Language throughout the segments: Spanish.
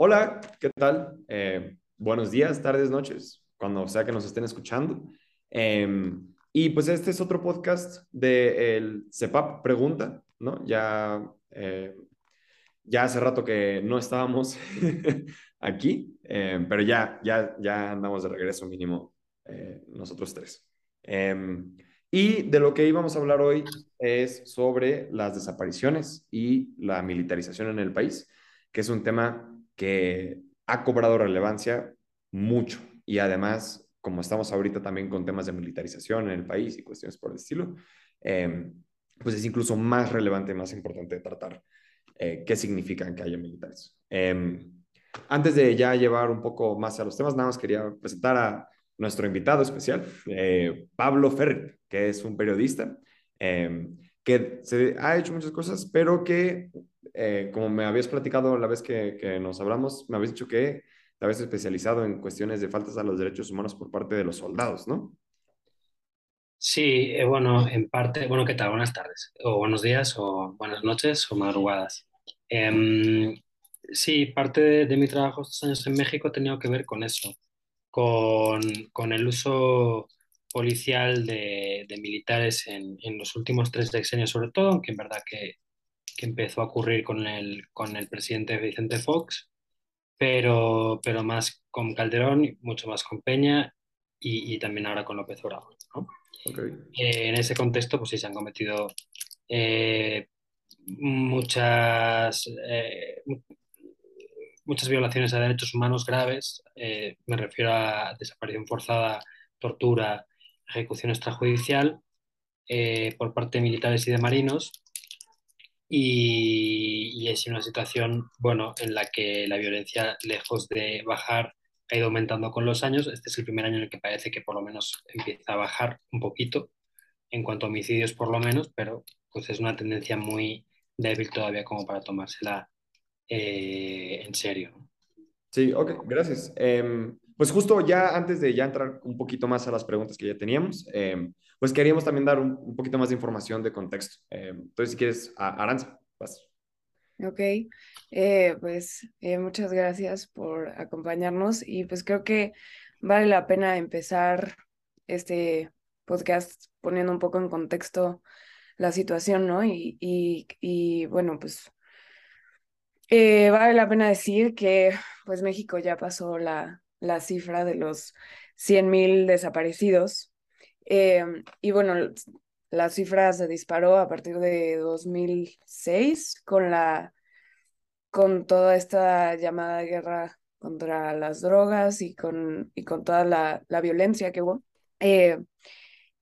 hola, ¿qué tal? Eh, buenos días, tardes, noches, cuando sea que nos estén escuchando. Em, y pues este es otro podcast del de CEPAP Pregunta, ¿no? Ya, eh, ya hace rato que no estábamos aquí, em, pero ya, ya, ya andamos de regreso mínimo eh, nosotros tres. Em, y de lo que íbamos a hablar hoy es sobre las desapariciones y la militarización en el país, que es un tema que ha cobrado relevancia mucho y además, como estamos ahorita también con temas de militarización en el país y cuestiones por el estilo, em, pues es incluso más relevante, más importante tratar eh, qué significan que haya militares. Em, antes de ya llevar un poco más a los temas, nada más quería presentar a nuestro invitado especial, eh, Pablo Ferri, que es un periodista que se ha hecho muchas cosas, pero que, eh, como me habías platicado la vez que, nos hablamos, me habías dicho que te habías especializado en cuestiones de faltas a los derechos humanos por parte de los soldados, ¿no? Sí, eh, bueno, en parte, bueno, ¿qué tal? Buenas tardes, o buenos días, o buenas noches, o madrugadas. Eh, sí, parte de, mi trabajo estos años en México ha tenido que ver con eso, con, con el uso policial de, militares en, en, los últimos tres sexenios sobre todo, aunque en verdad que, que, empezó a ocurrir con el, con el presidente Vicente Fox, pero, pero más con Calderón, mucho más con Peña y, y también ahora con López Obrador. ¿no? Okay. Eh, en ese contexto, pues sí, se han cometido eh, muchas, eh, muchas violaciones a derechos humanos graves, me refiero a desaparición forzada, tortura, ejecución extrajudicial por parte de militares y de marinos. Y, es una situación, bueno, en la que la violencia, lejos de bajar, ha ido aumentando con los años. Este es el primer año en el que parece que por lo menos empieza a bajar un poquito, en cuanto a homicidios por lo menos, pero pues es una tendencia muy débil todavía como para tomársela eh, en serio. Sí, ok, gracias. Eh, pues justo ya antes de ya entrar un poquito más a las preguntas que ya teníamos, eh, pues queríamos también dar un, poquito más de información de contexto. entonces, si quieres, Aranza, vas. Ok, eh, pues eh, muchas gracias por acompañarnos y pues creo que vale la pena empezar este podcast poniendo un poco en contexto la situación, ¿no? Y, y, y bueno, pues eh, vale la pena decir que pues México ya pasó la, la cifra de los 100.000 desaparecidos. Eh, y bueno, la cifra se disparó a partir de 2006 con, la, con toda esta llamada guerra contra las drogas y con, y con toda la, la violencia que hubo. Eh,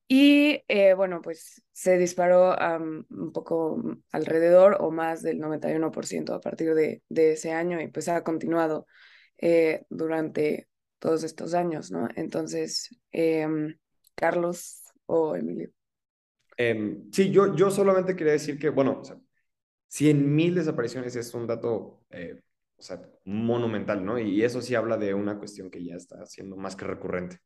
y eh, bueno, pues se disparó um, un poco alrededor o más del 91% a partir de, de, ese año y pues ha continuado eh, durante todos estos años, ¿no? Entonces, eh, Carlos o Emilio. sí, yo, yo solamente quería decir que, bueno, o sea, 100 mil desapariciones es un dato, eh, o sea, monumental, ¿no? Y eso sí habla de una cuestión que ya está siendo más que recurrente.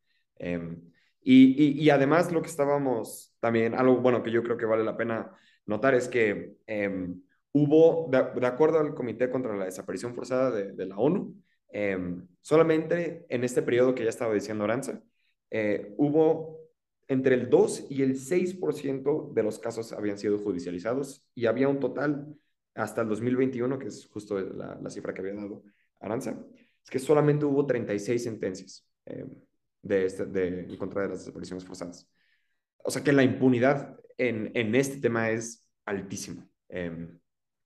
Y, y, y, además lo que estábamos también, algo bueno que yo creo que vale la pena notar es que eh, hubo, de, de, acuerdo al Comité contra la Desaparición Forzada de, de la ONU, eh, solamente en este periodo que ya estaba diciendo Aranza, eh, hubo entre el 2 y el 6% de los casos habían sido judicializados y había un total hasta el 2021, que es justo la, cifra que había dado Aranza, es que solamente hubo 36 sentencias. Eh, de, este, de, en contra de las desapariciones forzadas. O sea que la impunidad en, en este tema es altísima eh,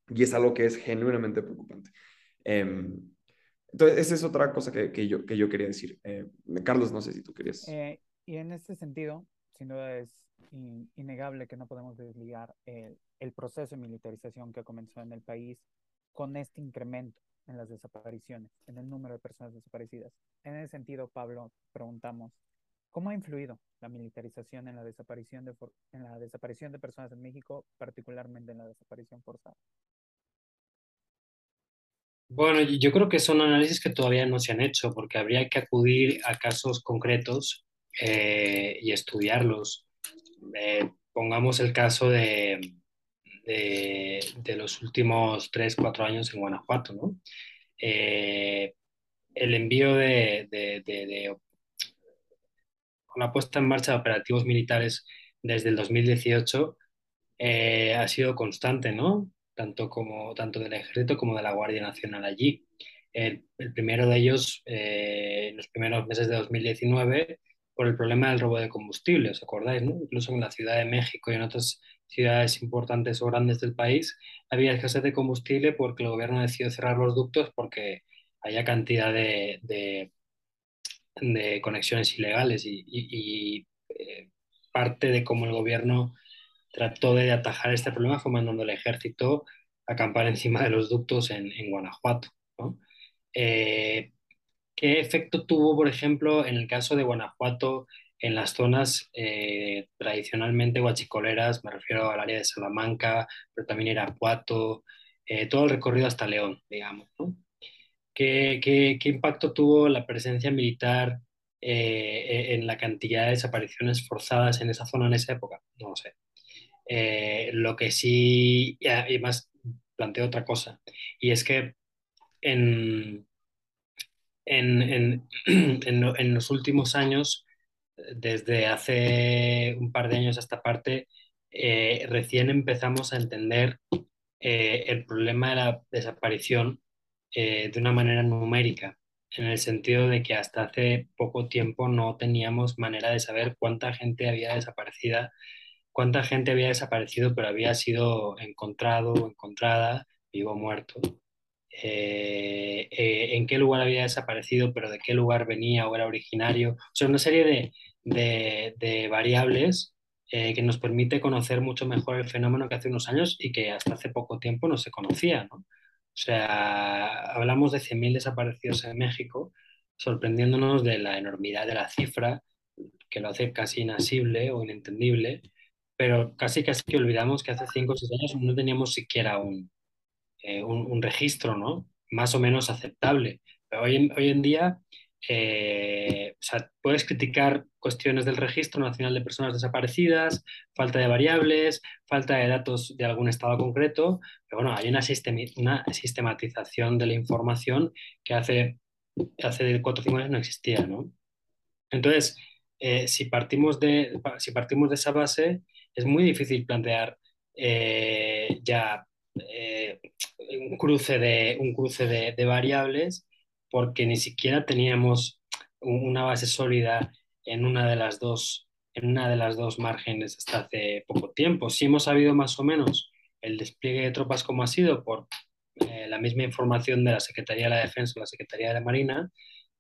y es algo que es genuinamente preocupante. Entonces, esa es otra cosa que, yo, que yo quería decir. Eh, Carlos, no sé si tú querías. Eh, y en este sentido, sin duda es in, innegable que no podemos desligar el, el proceso de militarización que comenzó en el país con este incremento en las desapariciones, en el número de personas desaparecidas. En ese sentido, Pablo, preguntamos, ¿cómo ha influido la militarización en la desaparición de, en la desaparición de personas en México, particularmente en la desaparición forzada? Bueno, yo creo que son análisis que todavía no se han hecho, porque habría que acudir a casos concretos eh, y estudiarlos. Eh, pongamos el caso de, de, los últimos 3, 4 años en Guanajuato, ¿no? eh, el envío de, de, la puesta en marcha de operativos militares desde el 2018 eh, ha sido constante, ¿no? Tanto, como, tanto del ejército como de la Guardia Nacional allí. El, primero de ellos, eh, en los primeros meses de 2019, por el problema del robo de combustible, ¿os acordáis? Incluso en la Ciudad de México y en otras ciudades importantes o grandes del país había escasez de combustible porque el gobierno decidió cerrar los ductos porque había cantidad de, de, conexiones ilegales y, eh, parte de cómo el gobierno trató de atajar este problema fue mandando al ejército a acampar encima de los ductos en, Guanajuato. Eh, ¿Qué efecto tuvo, por ejemplo, en el caso de Guanajuato, en las zonas eh, tradicionalmente guachicoleras? Me refiero al área de Salamanca, pero también Irapuato, eh, todo el recorrido hasta León, digamos. ¿Qué, qué, qué, impacto tuvo la presencia militar eh, en la cantidad de desapariciones forzadas en esa zona en esa época? No lo sé. Lo que sí, y más planteo otra cosa, y es que en, en, en, los últimos años, desde hace un par de años a esta parte, eh, recién empezamos a entender eh, el problema de la desaparición eh, de una manera numérica, en el sentido de que hasta hace poco tiempo no teníamos manera de saber cuánta gente había desaparecido, cuánta gente había desaparecido, pero había sido encontrado o encontrada, vivo o muerto. Eh, eh, en qué lugar había desaparecido, pero de qué lugar venía o era originario. O sea, una serie de, variables eh, que nos permite conocer mucho mejor el fenómeno que hace unos años y que hasta hace poco tiempo no se conocía. ¿no? O sea, hablamos de 100.000 desaparecidos en México, sorprendiéndonos de la enormidad de la cifra, que lo hace casi inasible o inentendible, pero casi casi que olvidamos que hace 5 o 6 años no teníamos siquiera un, eh, un, registro ¿no? más o menos aceptable. Pero hoy, en, hoy en día eh, puedes criticar cuestiones del Registro Nacional de Personas Desaparecidas, falta de variables, falta de datos de algún estado concreto, pero bueno, hay una, una sistematización de la información que hace, hace 4 o 5 años no existía, ¿no? Entonces, eh, si, partimos de, si partimos de esa base, es muy difícil plantear ya un cruce de, un cruce de, variables porque ni siquiera teníamos una base sólida en una de las dos en una de las dos márgenes hasta hace poco tiempo. Sí hemos sabido más o menos el despliegue de tropas como ha sido por eh, la misma información de la Secretaría de la Defensa o la Secretaría de la Marina,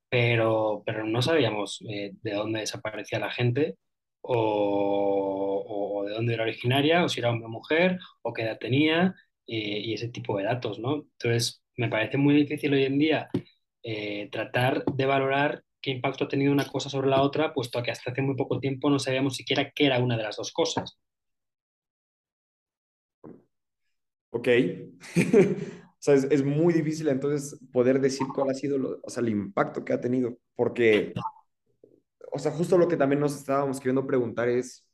pero, pero no sabíamos eh, de dónde desaparecía la gente o, de dónde era originaria, o si era hombre o mujer, o qué edad tenía, eh, y ese tipo de datos, ¿no? Entonces, me parece muy difícil hoy en día eh, tratar de valorar qué impacto ha tenido una cosa sobre la otra, puesto que hasta hace muy poco tiempo no sabíamos siquiera qué era una de las dos cosas. Ok. o sea, es, muy difícil entonces poder decir cuál ha sido o sea, el impacto que ha tenido, porque, o sea, justo lo que también nos estábamos queriendo preguntar es,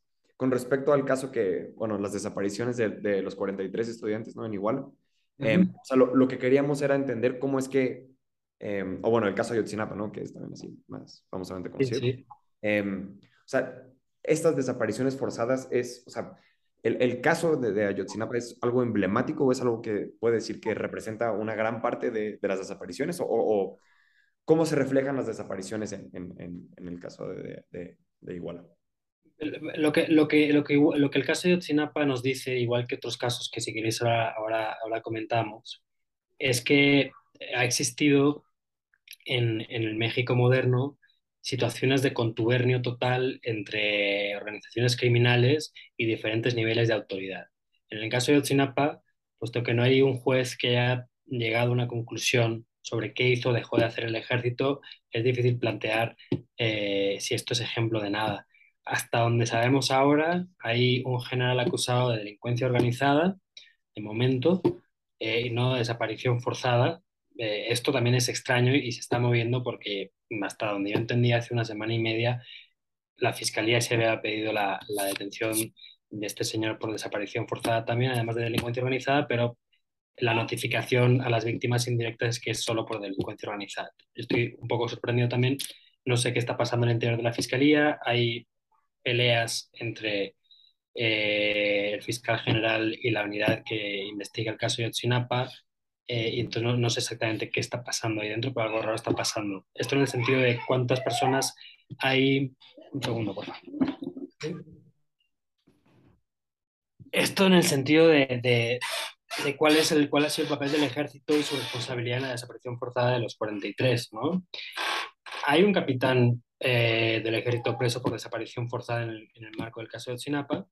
con respecto al caso que, bueno, las desapariciones de, de los 43 estudiantes, ¿no? En Igual. Em, o sea, lo, lo, que queríamos era entender cómo es que, eh, o bueno, el caso de Ayotzinapa, ¿no? Que es también así más famosamente conocido. Sí, sí. Em, o sea, estas desapariciones forzadas es, o sea, el, el caso de, de, Ayotzinapa es algo emblemático o es algo que puede decir que representa una gran parte de, de las desapariciones o, o, cómo se reflejan las desapariciones en, en, en el caso de, de Iguala lo que, lo, que, lo, que, lo que el caso de Otsinapa nos dice, igual que otros casos que si queréis ahora, ahora, ahora comentamos, es que ha existido en, en, el México moderno situaciones de contubernio total entre organizaciones criminales y diferentes niveles de autoridad. En el caso de Otsinapa, puesto que no hay un juez que haya llegado a una conclusión sobre qué hizo o dejó de hacer el ejército, es difícil plantear eh, si esto es ejemplo de nada hasta donde sabemos ahora, hay un general acusado de delincuencia organizada, de momento, eh, y no de desaparición forzada. Eh, esto también es extraño y se está moviendo porque hasta donde yo entendía hace una semana y media, la fiscalía se había pedido la, detención de este señor por desaparición forzada también, además de delincuencia organizada, pero la notificación a las víctimas indirectas es que es solo por delincuencia organizada. Estoy un poco sorprendido también, no sé qué está pasando en el interior de la Fiscalía, hay peleas entre eh, el fiscal general y la unidad que investiga el caso de Otsinapa, eh, y entonces no, sé exactamente qué está pasando ahí dentro, pero algo raro está pasando. Esto en el sentido de cuántas personas hay... Un segundo, por favor. Esto en el sentido de, de, cuál, es el, cuál ha sido el papel del ejército y su responsabilidad en la desaparición forzada de los 43, ¿no? Hay un capitán eh, del ejército preso por desaparición forzada en el, en el, marco del caso de Otsinapa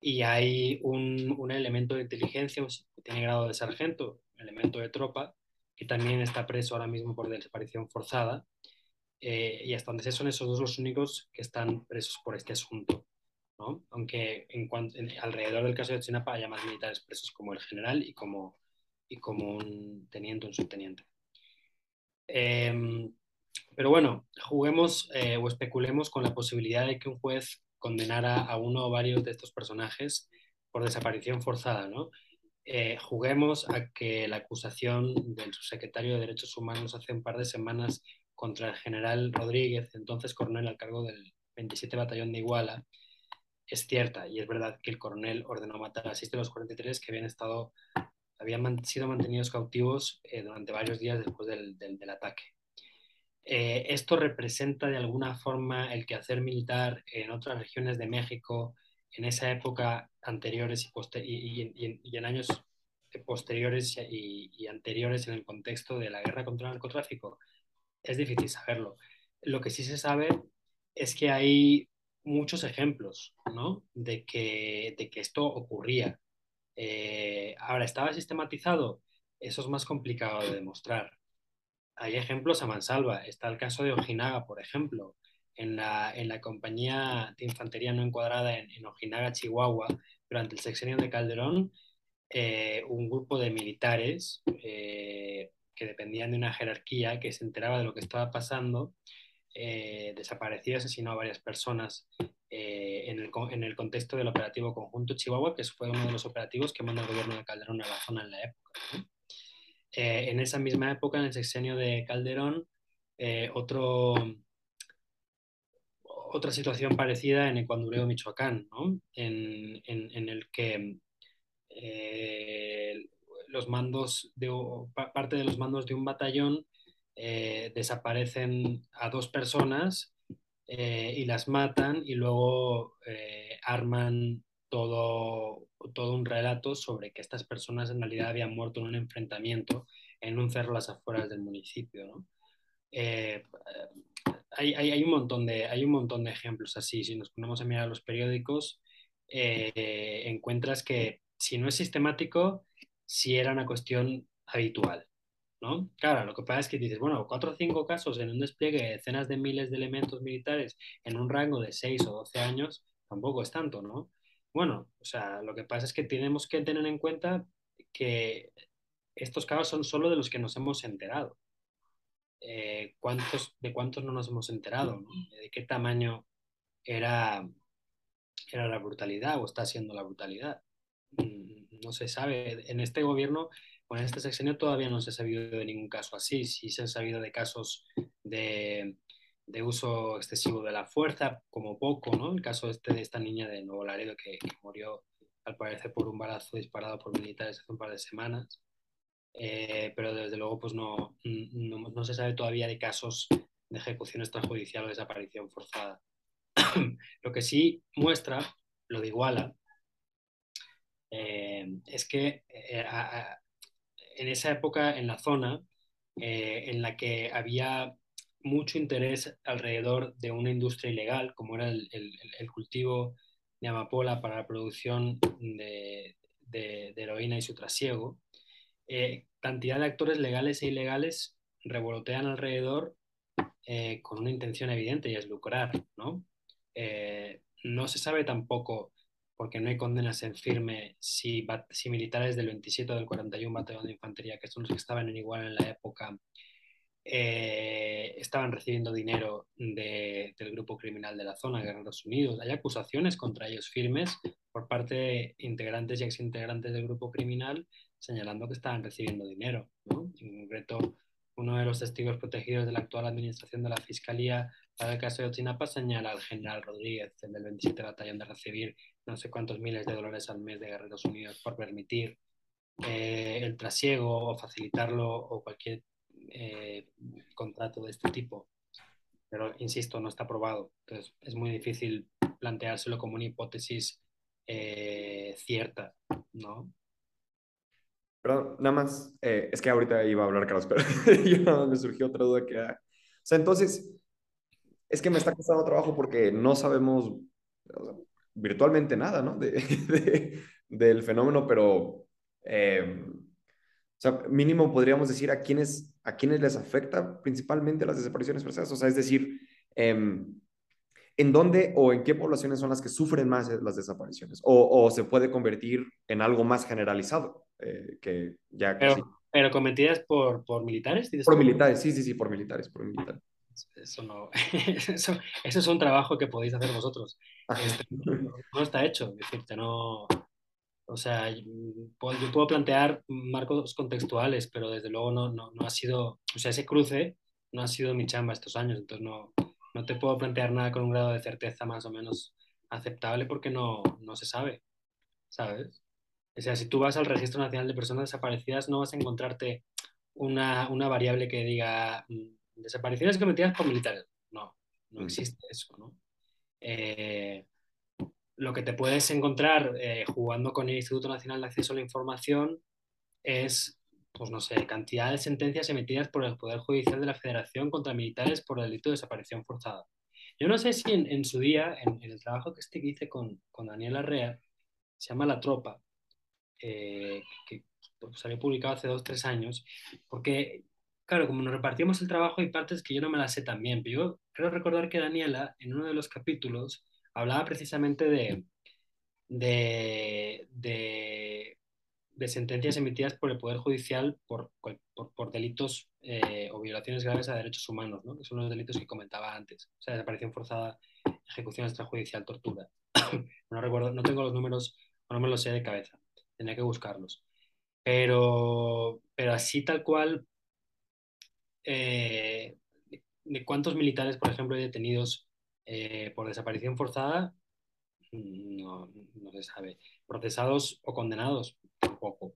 y hay un, un elemento de inteligencia que tiene grado de sargento, elemento de tropa, que también está preso ahora mismo por desaparición forzada. Eh, y hasta donde sé son esos dos los únicos que están presos por este asunto. ¿no? Aunque en cuanto, alrededor del caso de Chinapa haya más militares presos como el general y como, y como un teniente un subteniente. Em, pero bueno, juguemos eh, o especulemos con la posibilidad de que un juez condenara a uno o varios de estos personajes por desaparición forzada, ¿no? Eh, juguemos a que la acusación del subsecretario de Derechos Humanos hace un par de semanas contra el general Rodríguez, entonces coronel al cargo del 27 Batallón de Iguala, es cierta y es verdad que el coronel ordenó matar a seis de los 43 que habían estado habían sido mantenidos cautivos eh, durante varios días después del, del, ataque. Eh, esto representa de alguna forma el quehacer militar en otras regiones de México en esa época anteriores y, y, en años posteriores y, anteriores en el contexto de la guerra contra el narcotráfico? Es difícil saberlo. Lo que sí se sabe es que hay muchos ejemplos ¿no? de, que, de que esto ocurría. Eh, ahora, ¿estaba sistematizado? Eso es más complicado de demostrar. Hay ejemplos a mansalva. Está el caso de Ojinaga, por ejemplo, en la, en la compañía de infantería no encuadrada en, en Ojinaga, Chihuahua, durante el sexenio de Calderón, eh, un grupo de militares eh, que dependían de una jerarquía que se enteraba de lo que estaba pasando, eh, desapareció asesinó a varias personas eh, en el, en, el, contexto del operativo conjunto Chihuahua, que fue uno de los operativos que manda el gobierno de Calderón a la zona en la época. En esa misma época, en el sexenio de Calderón, otro, otra situación parecida en Ecuandureo, Michoacán, ¿no? en, en, en, el que eh, los mandos de, parte de los mandos de un batallón eh, desaparecen a dos personas eh, y las matan y luego arman todo, todo un relato sobre que estas personas en realidad habían muerto en un enfrentamiento en un cerro a las afueras del municipio. ¿no? hay, un montón de, hay un montón de ejemplos así. Si nos ponemos a mirar los periódicos, eh, encuentras que si no es sistemático, si era una cuestión habitual. ¿no? Claro, lo que pasa es que dices, bueno, cuatro o cinco casos en un despliegue de decenas de miles de elementos militares en un rango de 6 o 12 años, tampoco es tanto, ¿no? Bueno, o sea, lo que pasa es que tenemos que tener en cuenta que estos casos son solo de los que nos hemos enterado. Eh, ¿cuántos, de cuántos no nos hemos enterado, de qué tamaño era, era la brutalidad o está siendo la brutalidad. Mm, no se sabe. En este gobierno o en este sexenio todavía no se ha sabido de ningún caso así. Sí se han sabido de casos de, de uso excesivo de la fuerza, como poco, ¿no? El caso este de esta niña de Nuevo Laredo que, murió al parecer por un balazo disparado por militares hace un par de semanas. Eh, pero desde luego pues no, no, no, se sabe todavía de casos de ejecución extrajudicial o desaparición forzada. lo que sí muestra, lo de Iguala, eh, es que eh, en esa época en la zona en la que había mucho interés alrededor de una industria ilegal, como era el, el, el cultivo de amapola para la producción de, de, de heroína y su trasiego, eh, cantidad de actores legales e ilegales revolotean alrededor eh, con una intención evidente y es lucrar, ¿no? Eh, no se sabe tampoco, porque no hay condenas en firme, si, si militares del 27 o del 41 Batallón de Infantería, que son los que estaban en igual en la época, estaban recibiendo dinero de, del grupo criminal de la zona, Guerreros Unidos. Hay acusaciones contra ellos firmes por parte de integrantes y exintegrantes del grupo criminal señalando que estaban recibiendo dinero. En concreto, uno de los testigos protegidos de la actual administración de la Fiscalía para el caso de Ochinapa señala al general Rodríguez, el del 27 Batallón, de recibir no sé cuántos miles de dólares al mes de Guerreros Unidos por permitir eh, el trasiego o facilitarlo o cualquier eh, contrato de este tipo. Pero, insisto, no está probado. Entonces, es muy difícil planteárselo como una hipótesis eh, cierta, ¿no? Perdón, nada más, eh, es que ahorita iba a hablar Carlos, pero yo, me surgió otra duda que era, o sea, entonces, es que me está costando trabajo porque no sabemos virtualmente nada, ¿no? De, de, del fenómeno, pero, o sea, mínimo podríamos decir a quiénes, a quiénes les afecta principalmente las desapariciones forzadas, o sea, es decir, eh, ¿en dónde o en qué poblaciones son las que sufren más las desapariciones? O, o se puede convertir en algo más generalizado, eh, que ya pero, casi... pero cometidas por, por militares. Por militares, sí, sí, sí, por militares, por militares. Eso no, eso, eso es un trabajo que podéis hacer vosotros. Este, no, no, está hecho, decirte, no, o sea, yo puedo plantear marcos contextuales, pero desde luego no, no, no ha sido, o sea, ese cruce no ha sido mi chamba estos años, entonces no, no te puedo plantear nada con un grado de certeza más o menos aceptable porque no, no se sabe, ¿sabes? O sea, si tú vas al Registro Nacional de Personas Desaparecidas no vas a encontrarte una, una variable que diga mm, desapariciones cometidas por militares. No, no existe eso, ¿no? Eh, lo que te puedes encontrar eh, jugando con el Instituto Nacional de Acceso a la Información es, pues no sé, cantidad de sentencias emitidas por el Poder Judicial de la Federación contra militares por el delito de desaparición forzada. Yo no sé si en, su día, en, el trabajo que este hice con, con Daniel Arrea, se llama La Tropa, eh, que pues, salió publicado hace dos tres años, porque, claro, como nos repartimos el trabajo, hay partes que yo no me las sé tan bien, pero yo creo recordar que Daniela, en uno de los capítulos, hablaba precisamente de, de, de, sentencias emitidas por el Poder Judicial por, por, por delitos eh, o violaciones graves a derechos humanos, ¿no? que son los delitos que comentaba antes, o sea, desaparición forzada, ejecución extrajudicial, tortura. no recuerdo, no tengo los números, no me los sé de cabeza, tendría que buscarlos. Pero, pero así tal cual, eh, de cuántos militares, por ejemplo, hay detenidos eh, por desaparición forzada, no, no, se sabe. Procesados o condenados, tampoco.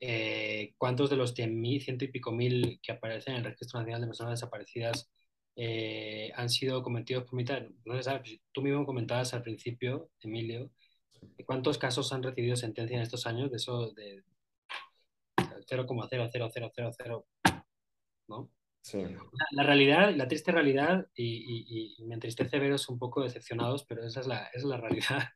Eh, ¿Cuántos de los 100.000, ciento y pico mil que aparecen en el Registro Nacional de Personas Desaparecidas eh, han sido cometidos por militares? No se sabe. Pues, tú mismo comentabas al principio, Emilio, ¿cuántos casos han recibido sentencia en estos años de eso de 0,00000, ¿no? La, realidad, la triste realidad, y, y, me entristece veros un poco decepcionados, pero esa es la, es la realidad,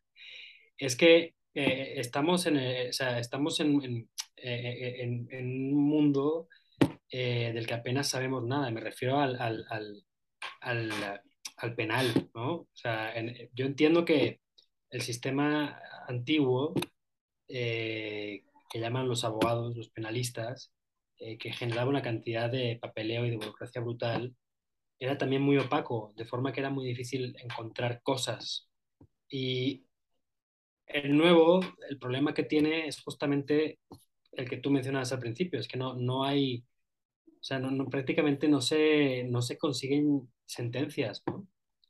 es que eh, estamos, en, eh, o sea, estamos en, en, eh, en, en, un mundo eh, del que apenas sabemos nada. Me refiero al, al, al, al, al penal, ¿no? O sea, yo entiendo que el sistema antiguo, eh, que llaman los abogados, los penalistas, eh, que generaba una cantidad de papeleo y de burocracia brutal, era también muy opaco, de forma que era muy difícil encontrar cosas. Y el nuevo, el problema que tiene es justamente el que tú mencionabas al principio, es que no, no hay, o sea, no, no, prácticamente no se, no se consiguen sentencias.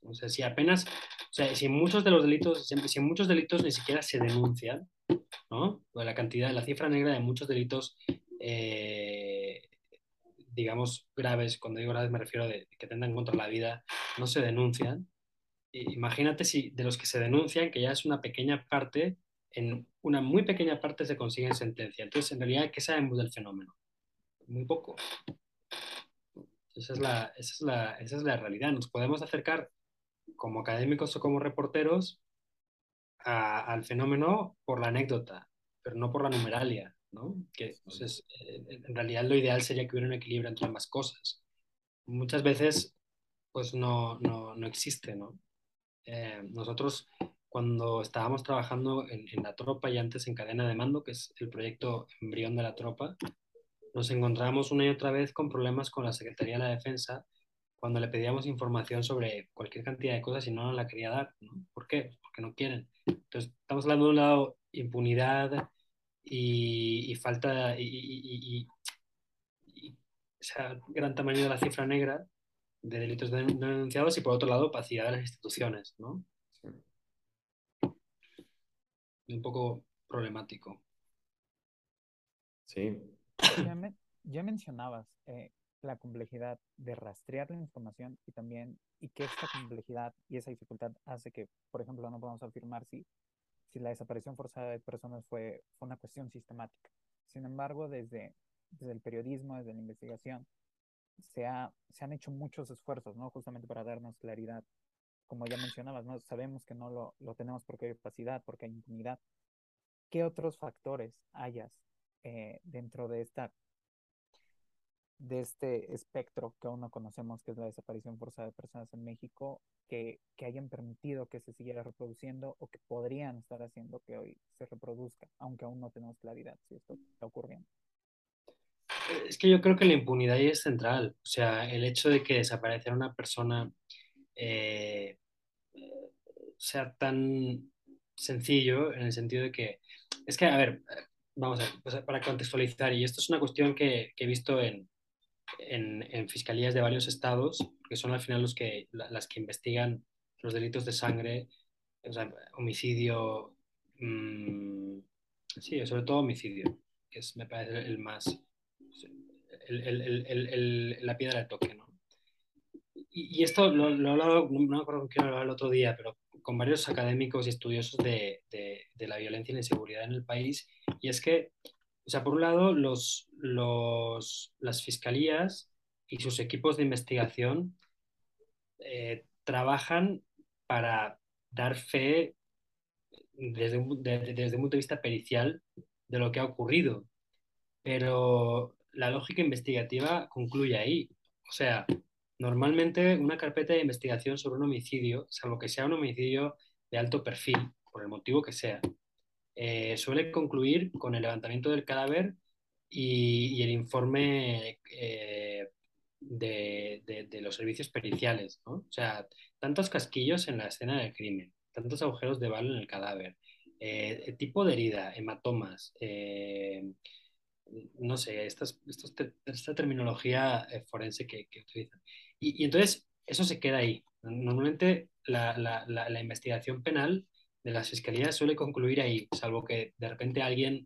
O sea, si apenas, o sea, si muchos de los delitos, si muchos delitos ni siquiera se denuncian, ¿no? La cantidad, la cifra negra de muchos delitos eh, digamos, graves, cuando digo graves me refiero a que tendan contra la vida, no se denuncian. Imagínate si de los que se denuncian, que ya es una pequeña parte, en una muy pequeña parte se consiguen sentencia. Entonces, en realidad, ¿qué sabemos del fenómeno? Muy poco. Esa es la, esa es la, esa es la realidad. Nos podemos acercar como académicos o como reporteros a, al fenómeno por la anécdota, pero no por la numeralia. ¿No? Que pues, es, eh, en realidad lo ideal sería que hubiera un equilibrio entre ambas cosas. Muchas veces pues no, no, no existe, ¿no? Eh, nosotros cuando estábamos trabajando en, en, la tropa y antes en cadena de mando, que es el proyecto embrión de la tropa, nos encontramos una y otra vez con problemas con la Secretaría de la Defensa cuando le pedíamos información sobre cualquier cantidad de cosas y no nos la quería dar. ¿no? ¿Por qué? Porque no quieren. Entonces, estamos hablando de un lado impunidad, y, falta y, o sea, gran tamaño de la cifra negra de delitos no denunciados y por otro lado opacidad de las instituciones, ¿no? Un poco problemático. Sí. Ya, mencionabas eh, la complejidad de rastrear la información y también y que esta complejidad y esa dificultad hace que, por ejemplo, no podamos afirmar si, si la desaparición forzada de personas fue, fue una cuestión sistemática. Sin embargo, desde, desde el periodismo, desde la investigación, se, ha, se han hecho muchos esfuerzos, ¿no? Justamente para darnos claridad. Como ya mencionabas, ¿no? Sabemos que no lo, lo tenemos porque hay opacidad, porque hay impunidad. ¿Qué otros factores hayas eh, dentro de esta de este espectro que aún no conocemos, que es la desaparición forzada de personas en México, que, que, hayan permitido que se siguiera reproduciendo o que podrían estar haciendo que hoy se reproduzca, aunque aún no tenemos claridad si esto está ocurriendo. Es que yo creo que la impunidad ahí es central. O sea, el hecho de que desapareciera una persona eh, sea tan sencillo en el sentido de que, es que, a ver, vamos a ver, para contextualizar, y esto es una cuestión que, que he visto en, en, en, fiscalías de varios estados, que son al final los que, las que investigan los delitos de sangre, o sea, homicidio, mmm, sí, sobre todo homicidio, que es, me parece el más, el, el, la piedra de toque, ¿no? Y, y esto lo, he hablado, no me acuerdo quién lo el otro día, pero con varios académicos y estudiosos de, de, de, la violencia y la inseguridad en el país, y es que, o sea, por un lado, los, las fiscalías y sus equipos de investigación eh, trabajan para dar fe desde un, desde un punto de vista pericial de lo que ha ocurrido, pero la lógica investigativa concluye ahí. O sea, normalmente una carpeta de investigación sobre un homicidio, salvo que sea un homicidio de alto perfil, por el motivo que sea, eh, suele concluir con el levantamiento del cadáver y, el informe eh, de, de, los servicios periciales. ¿no? O sea, tantos casquillos en la escena del crimen, tantos agujeros de bala en el cadáver, eh, tipo de herida, hematomas, no sé, esta terminología eh, forense que, que utilizan. Y, y, entonces, eso se queda ahí. Normalmente la, la, la, investigación penal de las fiscalías suele concluir ahí, salvo que de repente alguien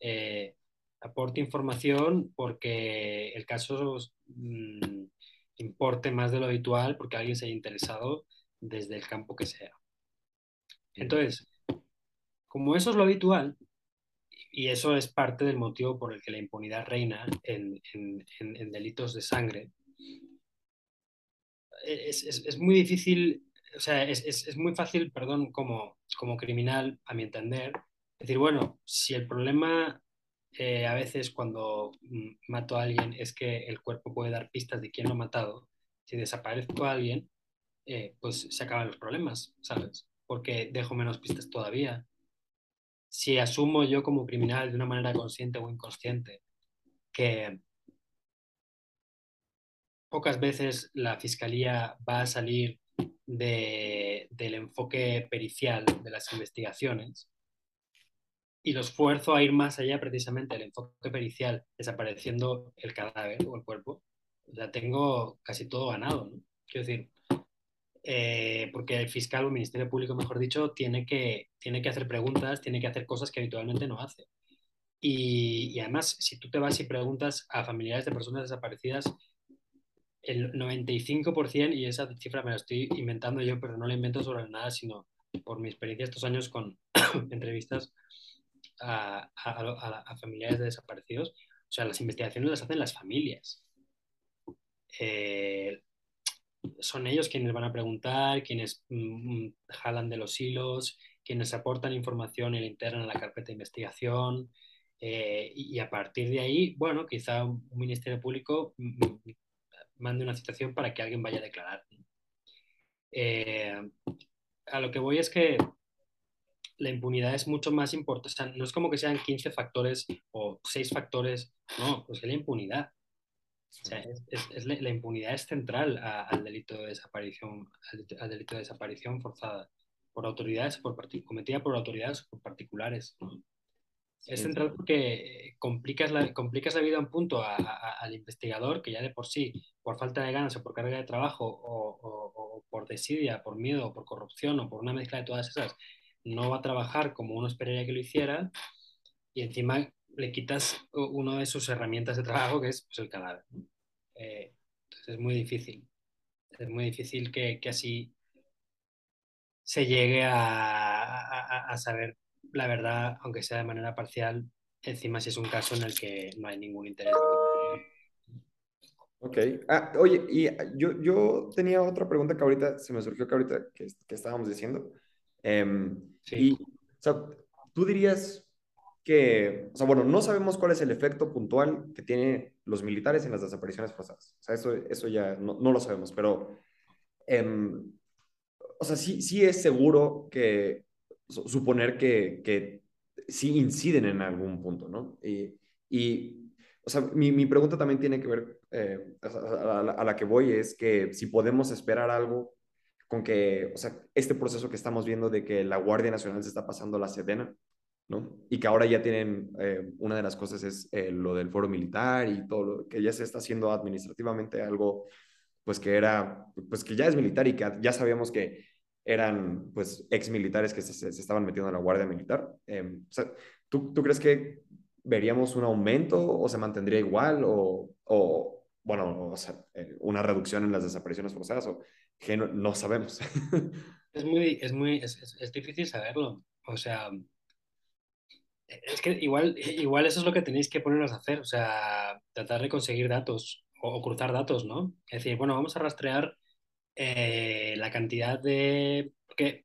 eh, aporte información porque el caso mm, importe más de lo habitual, porque alguien se haya interesado desde el campo que sea. Entonces, como eso es lo habitual, y eso es parte del motivo por el que la impunidad reina en, en, en, delitos de sangre. Es, es, es, muy difícil, o sea, es, es, muy fácil, perdón, como, como criminal, a mi entender, decir, bueno, si el problema eh, a veces cuando mm, mato a alguien es que el cuerpo puede dar pistas de quién lo ha matado, si desaparezco a alguien, eh, pues se acaban los problemas, ¿sabes? Porque dejo menos pistas todavía si asumo yo como criminal de una manera consciente o inconsciente que pocas veces la fiscalía va a salir de, del enfoque pericial de las investigaciones y lo esfuerzo a ir más allá precisamente del enfoque pericial, desapareciendo el cadáver o el cuerpo, ya tengo casi todo ganado. ¿no? Quiero decir, eh, porque el fiscal o el Ministerio Público, mejor dicho, tiene que, tiene que hacer preguntas, tiene que hacer cosas que habitualmente no hace. Y, y, además, si tú te vas y preguntas a familiares de personas desaparecidas, el 95%, y esa cifra me la estoy inventando yo, pero no la invento sobre nada, sino por mi experiencia estos años con entrevistas a, a, a, familiares de desaparecidos, o sea, las investigaciones las hacen las familias. Eh, son ellos quienes van a preguntar, quienes mm, jalan de los hilos, quienes aportan información y la integran a la carpeta de investigación. Eh, y, a partir de ahí, bueno, quizá un, ministerio público mm, mande una citación para que alguien vaya a declarar. Eh, a lo que voy es que la impunidad es mucho más importante. O sea, no es como que sean 15 factores o 6 factores, no, pues es la impunidad. O sea, es, la, impunidad es central al delito de desaparición, al, delito de desaparición forzada por autoridades, por cometida por autoridades o por particulares. Es central porque complicas la, complicas la vida a un punto al investigador que ya de por sí, por falta de ganas o por carga de trabajo o, o, por desidia, por miedo, o por corrupción o por una mezcla de todas esas, no va a trabajar como uno esperaría que lo hiciera y encima le quitas una de sus herramientas de trabajo que es pues, el cadáver. Eh, entonces es muy difícil. Es muy difícil que, que así se llegue a, a, saber la verdad, aunque sea de manera parcial, encima si es un caso en el que no hay ningún interés. Ok. Ah, oye, y yo, yo tenía otra pregunta que ahorita se me surgió que ahorita que, que estábamos diciendo. Em, sí. Y, o sea, tú dirías que, o sea, bueno, no sabemos cuál es el efecto puntual que tienen los militares en las desapariciones forzadas. O sea, eso, eso ya no, no lo sabemos, pero, em, o sea, sí, sí es seguro que, suponer que, que sí inciden en algún punto, ¿no? Y, y o sea, mi, mi, pregunta también tiene que ver, eh, a, la, que voy, es que si podemos esperar algo con que, o sea, este proceso que estamos viendo de que la Guardia Nacional se está pasando la Sedena, ¿no? Y que ahora ya tienen, eh, una de las cosas es eh, lo del foro militar y todo lo que ya se está haciendo administrativamente algo, pues que era, pues que ya es militar y que ya sabíamos que eran, pues, ex militares que se, se estaban metiendo en la Guardia Militar. Eh, o sea, ¿tú, ¿tú, crees que veríamos un aumento o se mantendría igual o, o bueno, o sea, eh, una reducción en las desapariciones forzadas o que no, no sabemos? es muy, es muy, es, es difícil saberlo. O sea, es que igual, igual eso es lo que tenéis que poneros a hacer, o sea, tratar de conseguir datos o, o cruzar datos, ¿no? Es decir, bueno, vamos a rastrear eh, la cantidad de... Porque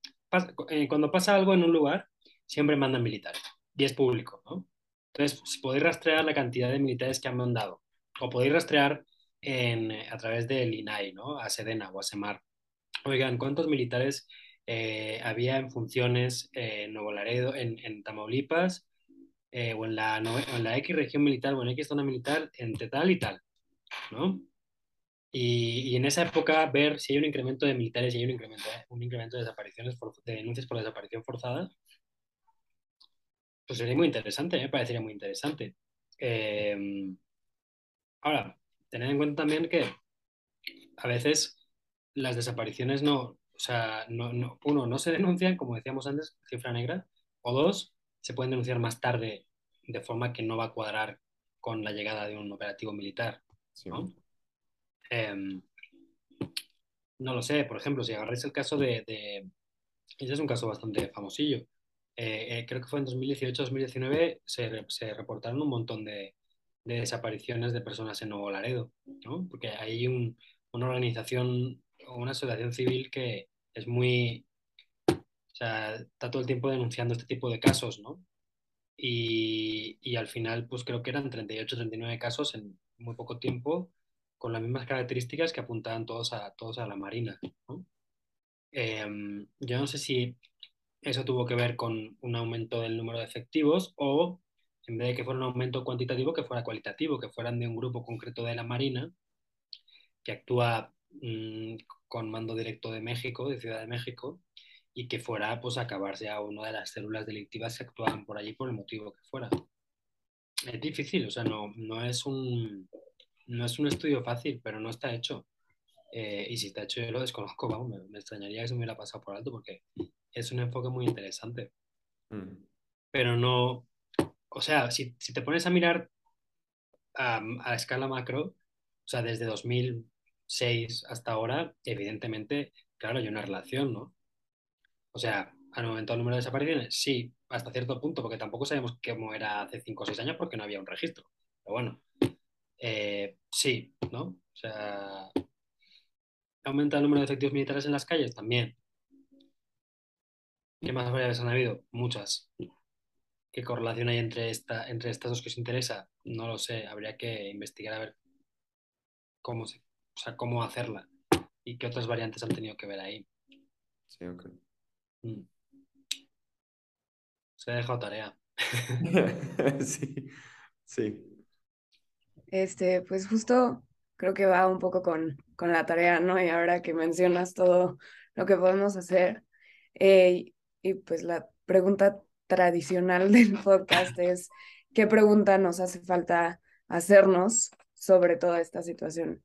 eh, cuando pasa algo en un lugar, siempre mandan militares y es público, ¿no? Entonces, si podéis rastrear la cantidad de militares que han mandado, o podéis rastrear en, a través del INAI, ¿no? A Sedena o a Semar. Oigan, ¿cuántos militares eh, había en funciones en Nuevo Laredo, en, en Tamaulipas, eh, o, en la, en la X región militar o en X zona militar entre tal y tal, ¿no? Y, y, en esa época ver si hay un incremento de militares y hay un incremento, un incremento de desapariciones, de denuncias por desaparición forzada, pues sería muy interesante, me parecería muy interesante. Eh, ahora, tened en cuenta también que a veces las desapariciones no, o sea, no, no, uno, no se denuncian, como decíamos antes, cifra negra, o dos, se pueden denunciar más tarde de forma que no va a cuadrar con la llegada de un operativo militar. ¿no? Eh, no lo sé, por ejemplo, si agarráis el caso de, ese es un caso bastante famosillo. Eh, eh, creo que fue en 2018-2019, se, reportaron un montón de, de, desapariciones de personas en Nuevo Laredo, ¿no? Porque hay un, una organización o una asociación civil que es muy, o sea, está todo el tiempo denunciando este tipo de casos, ¿no? Y, y al final, pues creo que eran 38, 39 casos en muy poco tiempo, con las mismas características que apuntaban todos a, todos a la Marina. Eh, yo no sé si eso tuvo que ver con un aumento del número de efectivos o en vez de que fuera un aumento cuantitativo, que fuera cualitativo, que fueran de un grupo concreto de la Marina que actúa mmm, con mando directo de México, de Ciudad de México, y que fuera pues acabarse a una de las células delictivas que actuaban por allí por el motivo que fuera. Es difícil, o sea, no, no, es, un, no es un estudio fácil, pero no está hecho. Eh, y si está hecho yo lo desconozco, vamos, me, me, extrañaría que se me hubiera pasado por alto porque es un enfoque muy interesante. Mm. Pero no, o sea, si, si te pones a mirar a, a, escala macro, o sea, desde 2006 hasta ahora, evidentemente, claro, hay una relación, ¿no? O sea, ¿han aumentado el número de desapariciones? Sí, hasta cierto punto, porque tampoco sabemos cómo era hace 5 o 6 años porque no había un registro. Pero bueno, eh, sí, ¿no? O sea, ¿aumenta el número de efectivos militares en las calles? También. ¿Qué más variables han habido? Muchas. ¿Qué correlación hay entre, esta, entre estas dos que os interesa? No lo sé, habría que investigar a ver cómo, se, o sea, cómo hacerla y qué otras variantes han tenido que ver ahí. Sí, ok. Mm. Se ha dejado tarea. sí, sí. Este, pues justo creo que va un poco con, con la tarea, ¿no? Y ahora que mencionas todo lo que podemos hacer, eh, y pues la pregunta tradicional del podcast es qué pregunta nos hace falta hacernos sobre toda esta situación.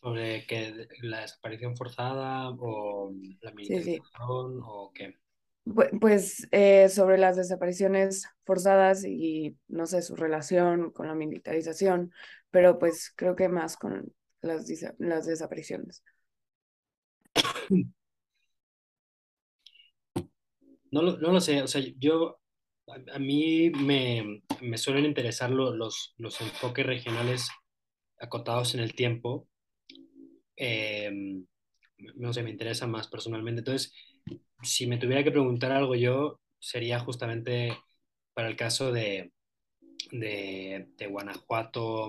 ¿Sobre que la desaparición forzada o la militarización o qué? Pues eh, sobre las desapariciones forzadas y no sé, su relación con la militarización, pero pues creo que más con las, las desapariciones. No lo, no lo sé, o sea, yo, a, mí me, me, suelen interesar los, los enfoques regionales acotados en el tiempo. Em, no sé, me interesa más personalmente. Entonces, si me tuviera que preguntar algo yo, sería justamente para el caso de, de, Guanajuato,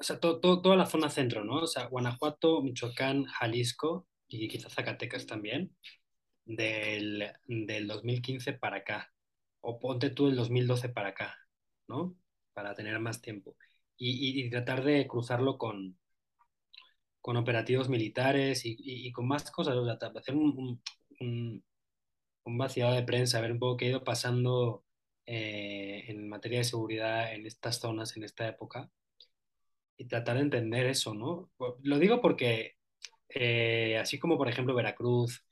o sea, toda la zona centro, ¿no? O sea, Guanajuato, Michoacán, Jalisco y quizás Zacatecas también, del, del 2015 para acá. O ponte tú el 2012 para acá, ¿no? Para tener más tiempo. Y, y, tratar de cruzarlo con, con operativos militares y, y, con más cosas, o sea, hacer un, un, un, vaciado de prensa, ver un poco qué ha ido pasando eh, en materia de seguridad en estas zonas, en esta época, y tratar de entender eso, ¿no? Lo digo porque, eh, así como por ejemplo Veracruz,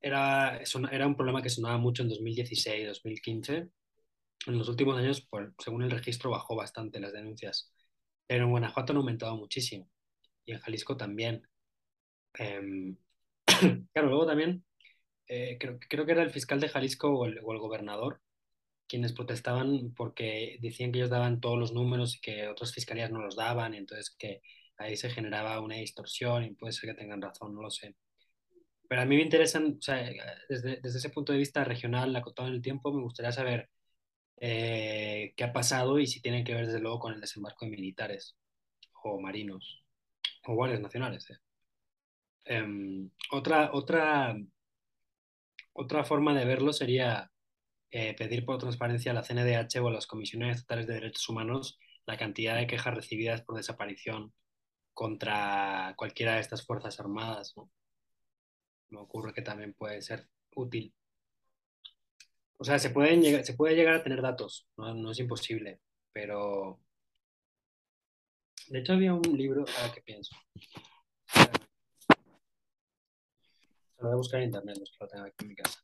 era, era un problema que sonaba mucho en 2016, 2015. En los últimos años, según el registro, bajó bastante las denuncias. Pero en Guanajuato han aumentado muchísimo y en Jalisco también. Em, claro, luego también eh, creo, creo, que era el fiscal de Jalisco o el, gobernador quienes protestaban porque decían que ellos daban todos los números y que otras fiscalías no los daban, y entonces que ahí se generaba una distorsión y puede ser que tengan razón, no lo sé. Pero a mí me interesan, o desde, desde ese punto de vista regional, acotado en el tiempo, me gustaría saber eh, qué ha pasado y si tienen que ver desde luego con el desembarco de militares o marinos o guardias nacionales. ¿eh? Em, otra, otra, otra forma de verlo sería eh, pedir por transparencia a la CNDH o a las comisiones estatales de derechos humanos la cantidad de quejas recibidas por desaparición contra cualquiera de estas fuerzas armadas. Me ocurre que también puede ser útil. O sea, se, pueden se puede llegar a tener datos, no, no es imposible, pero de hecho, había un libro, ahora que pienso. Lo voy a buscar en internet, no es que lo tenga aquí en mi casa.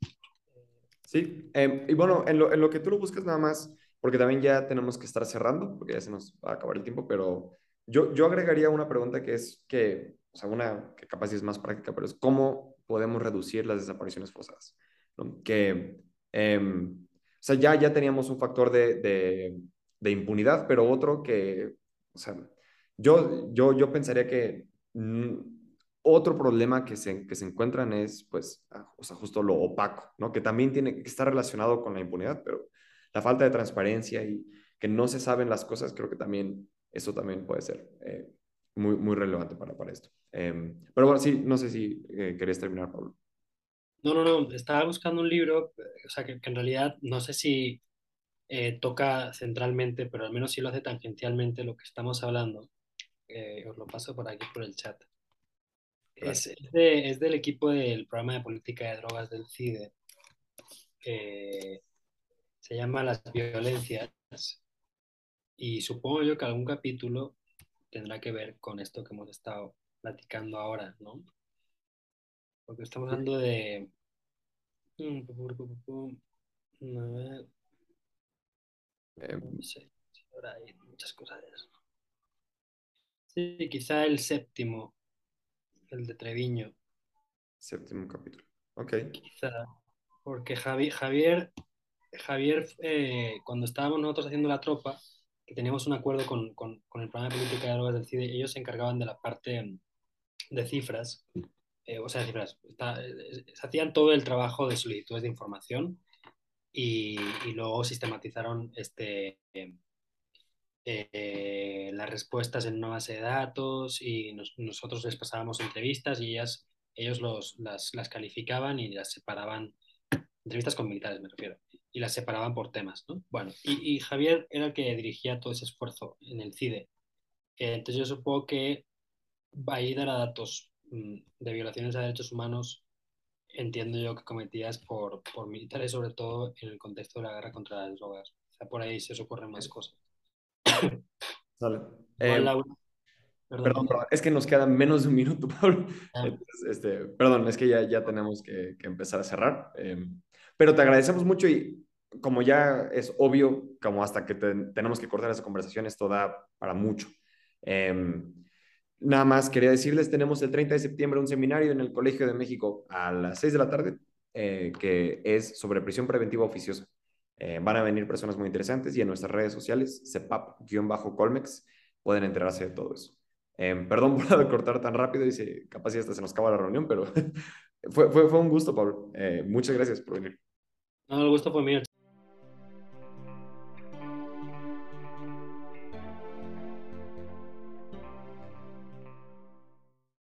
Sí, em, y bueno, en lo, en lo, que tú lo buscas nada más, porque también ya tenemos que estar cerrando, porque ya se nos va a acabar el tiempo, pero yo, yo agregaría una pregunta que es que, o sea, una que capaz es más práctica, pero es cómo podemos reducir las desapariciones forzadas. Que, em, o sea, ya, ya teníamos un factor de, de, de impunidad, pero otro que, o sea, yo, yo, yo pensaría que mm, otro problema que se, que se encuentran es, pues, ah, o sea, justo lo opaco, ¿no? Que también tiene que estar relacionado con la impunidad, pero la falta de transparencia y que no se saben las cosas, creo que también, eso también puede ser eh, muy, muy relevante para, para esto. Em, pero bueno, sí, no sé si eh, querías terminar, Pablo. No, no, no, estaba buscando un libro, o sea, que, que en realidad no sé si eh, toca centralmente, pero al menos sí lo hace tangencialmente lo que estamos hablando, eh, os lo paso por aquí por el chat. Es, es, del equipo del programa de política de drogas del CIDE. se llama Las violencias. Y supongo yo que algún capítulo tendrá que ver con esto que hemos estado platicando ahora, ¿no? Porque estamos hablando de... A ver. No sé, ahora hay muchas cosas de eso. Sí, quizá el séptimo, el de Treviño. Séptimo capítulo. Ok. Quizá, porque Javi, Javier, Javier eh, cuando estábamos nosotros haciendo la tropa, que teníamos un acuerdo con, con, con, el programa de política de drogas del CIDE, ellos se encargaban de la parte de cifras, eh, o sea, cifras, eh, se hacían todo el trabajo de solicitudes de información y, y luego sistematizaron este, eh, las respuestas en una base de datos y nosotros les pasábamos entrevistas y ellas, ellos los, las, las, calificaban y las separaban, entrevistas con militares me refiero, y las separaban por temas, ¿no? Bueno, y, y Javier era el que dirigía todo ese esfuerzo en el CIDE. Eh, entonces yo supongo que va a ir a datos mm, de violaciones a derechos humanos entiendo yo que cometías por, por militares, sobre todo en el contexto de la guerra contra las drogas. O sea, por ahí se os ocurren más cosas. Sale. Eh, Perdón, Perdón, perdón, es que nos queda menos de un minuto, Pablo. Ah. Entonces, este, perdón, es que ya, ya tenemos que, que empezar a cerrar. Eh, pero te agradecemos mucho y como ya es obvio, como hasta que te- tenemos que cortar esa conversación, esto da para mucho. Eh, nada más quería decirles, tenemos el 30 de septiembre un seminario en el Colegio de México a las 6 de la tarde, eh, que es sobre prisión preventiva oficiosa. Eh, van a venir personas muy interesantes y en nuestras redes sociales, CEPAP-Colmex, pueden enterarse de todo eso. Eh, perdón por cortar tan rápido se, capaz ya hasta se nos acaba la reunión, pero fue, fue, fue un gusto, Pablo. Eh, muchas gracias por venir. No, el gusto fue mío.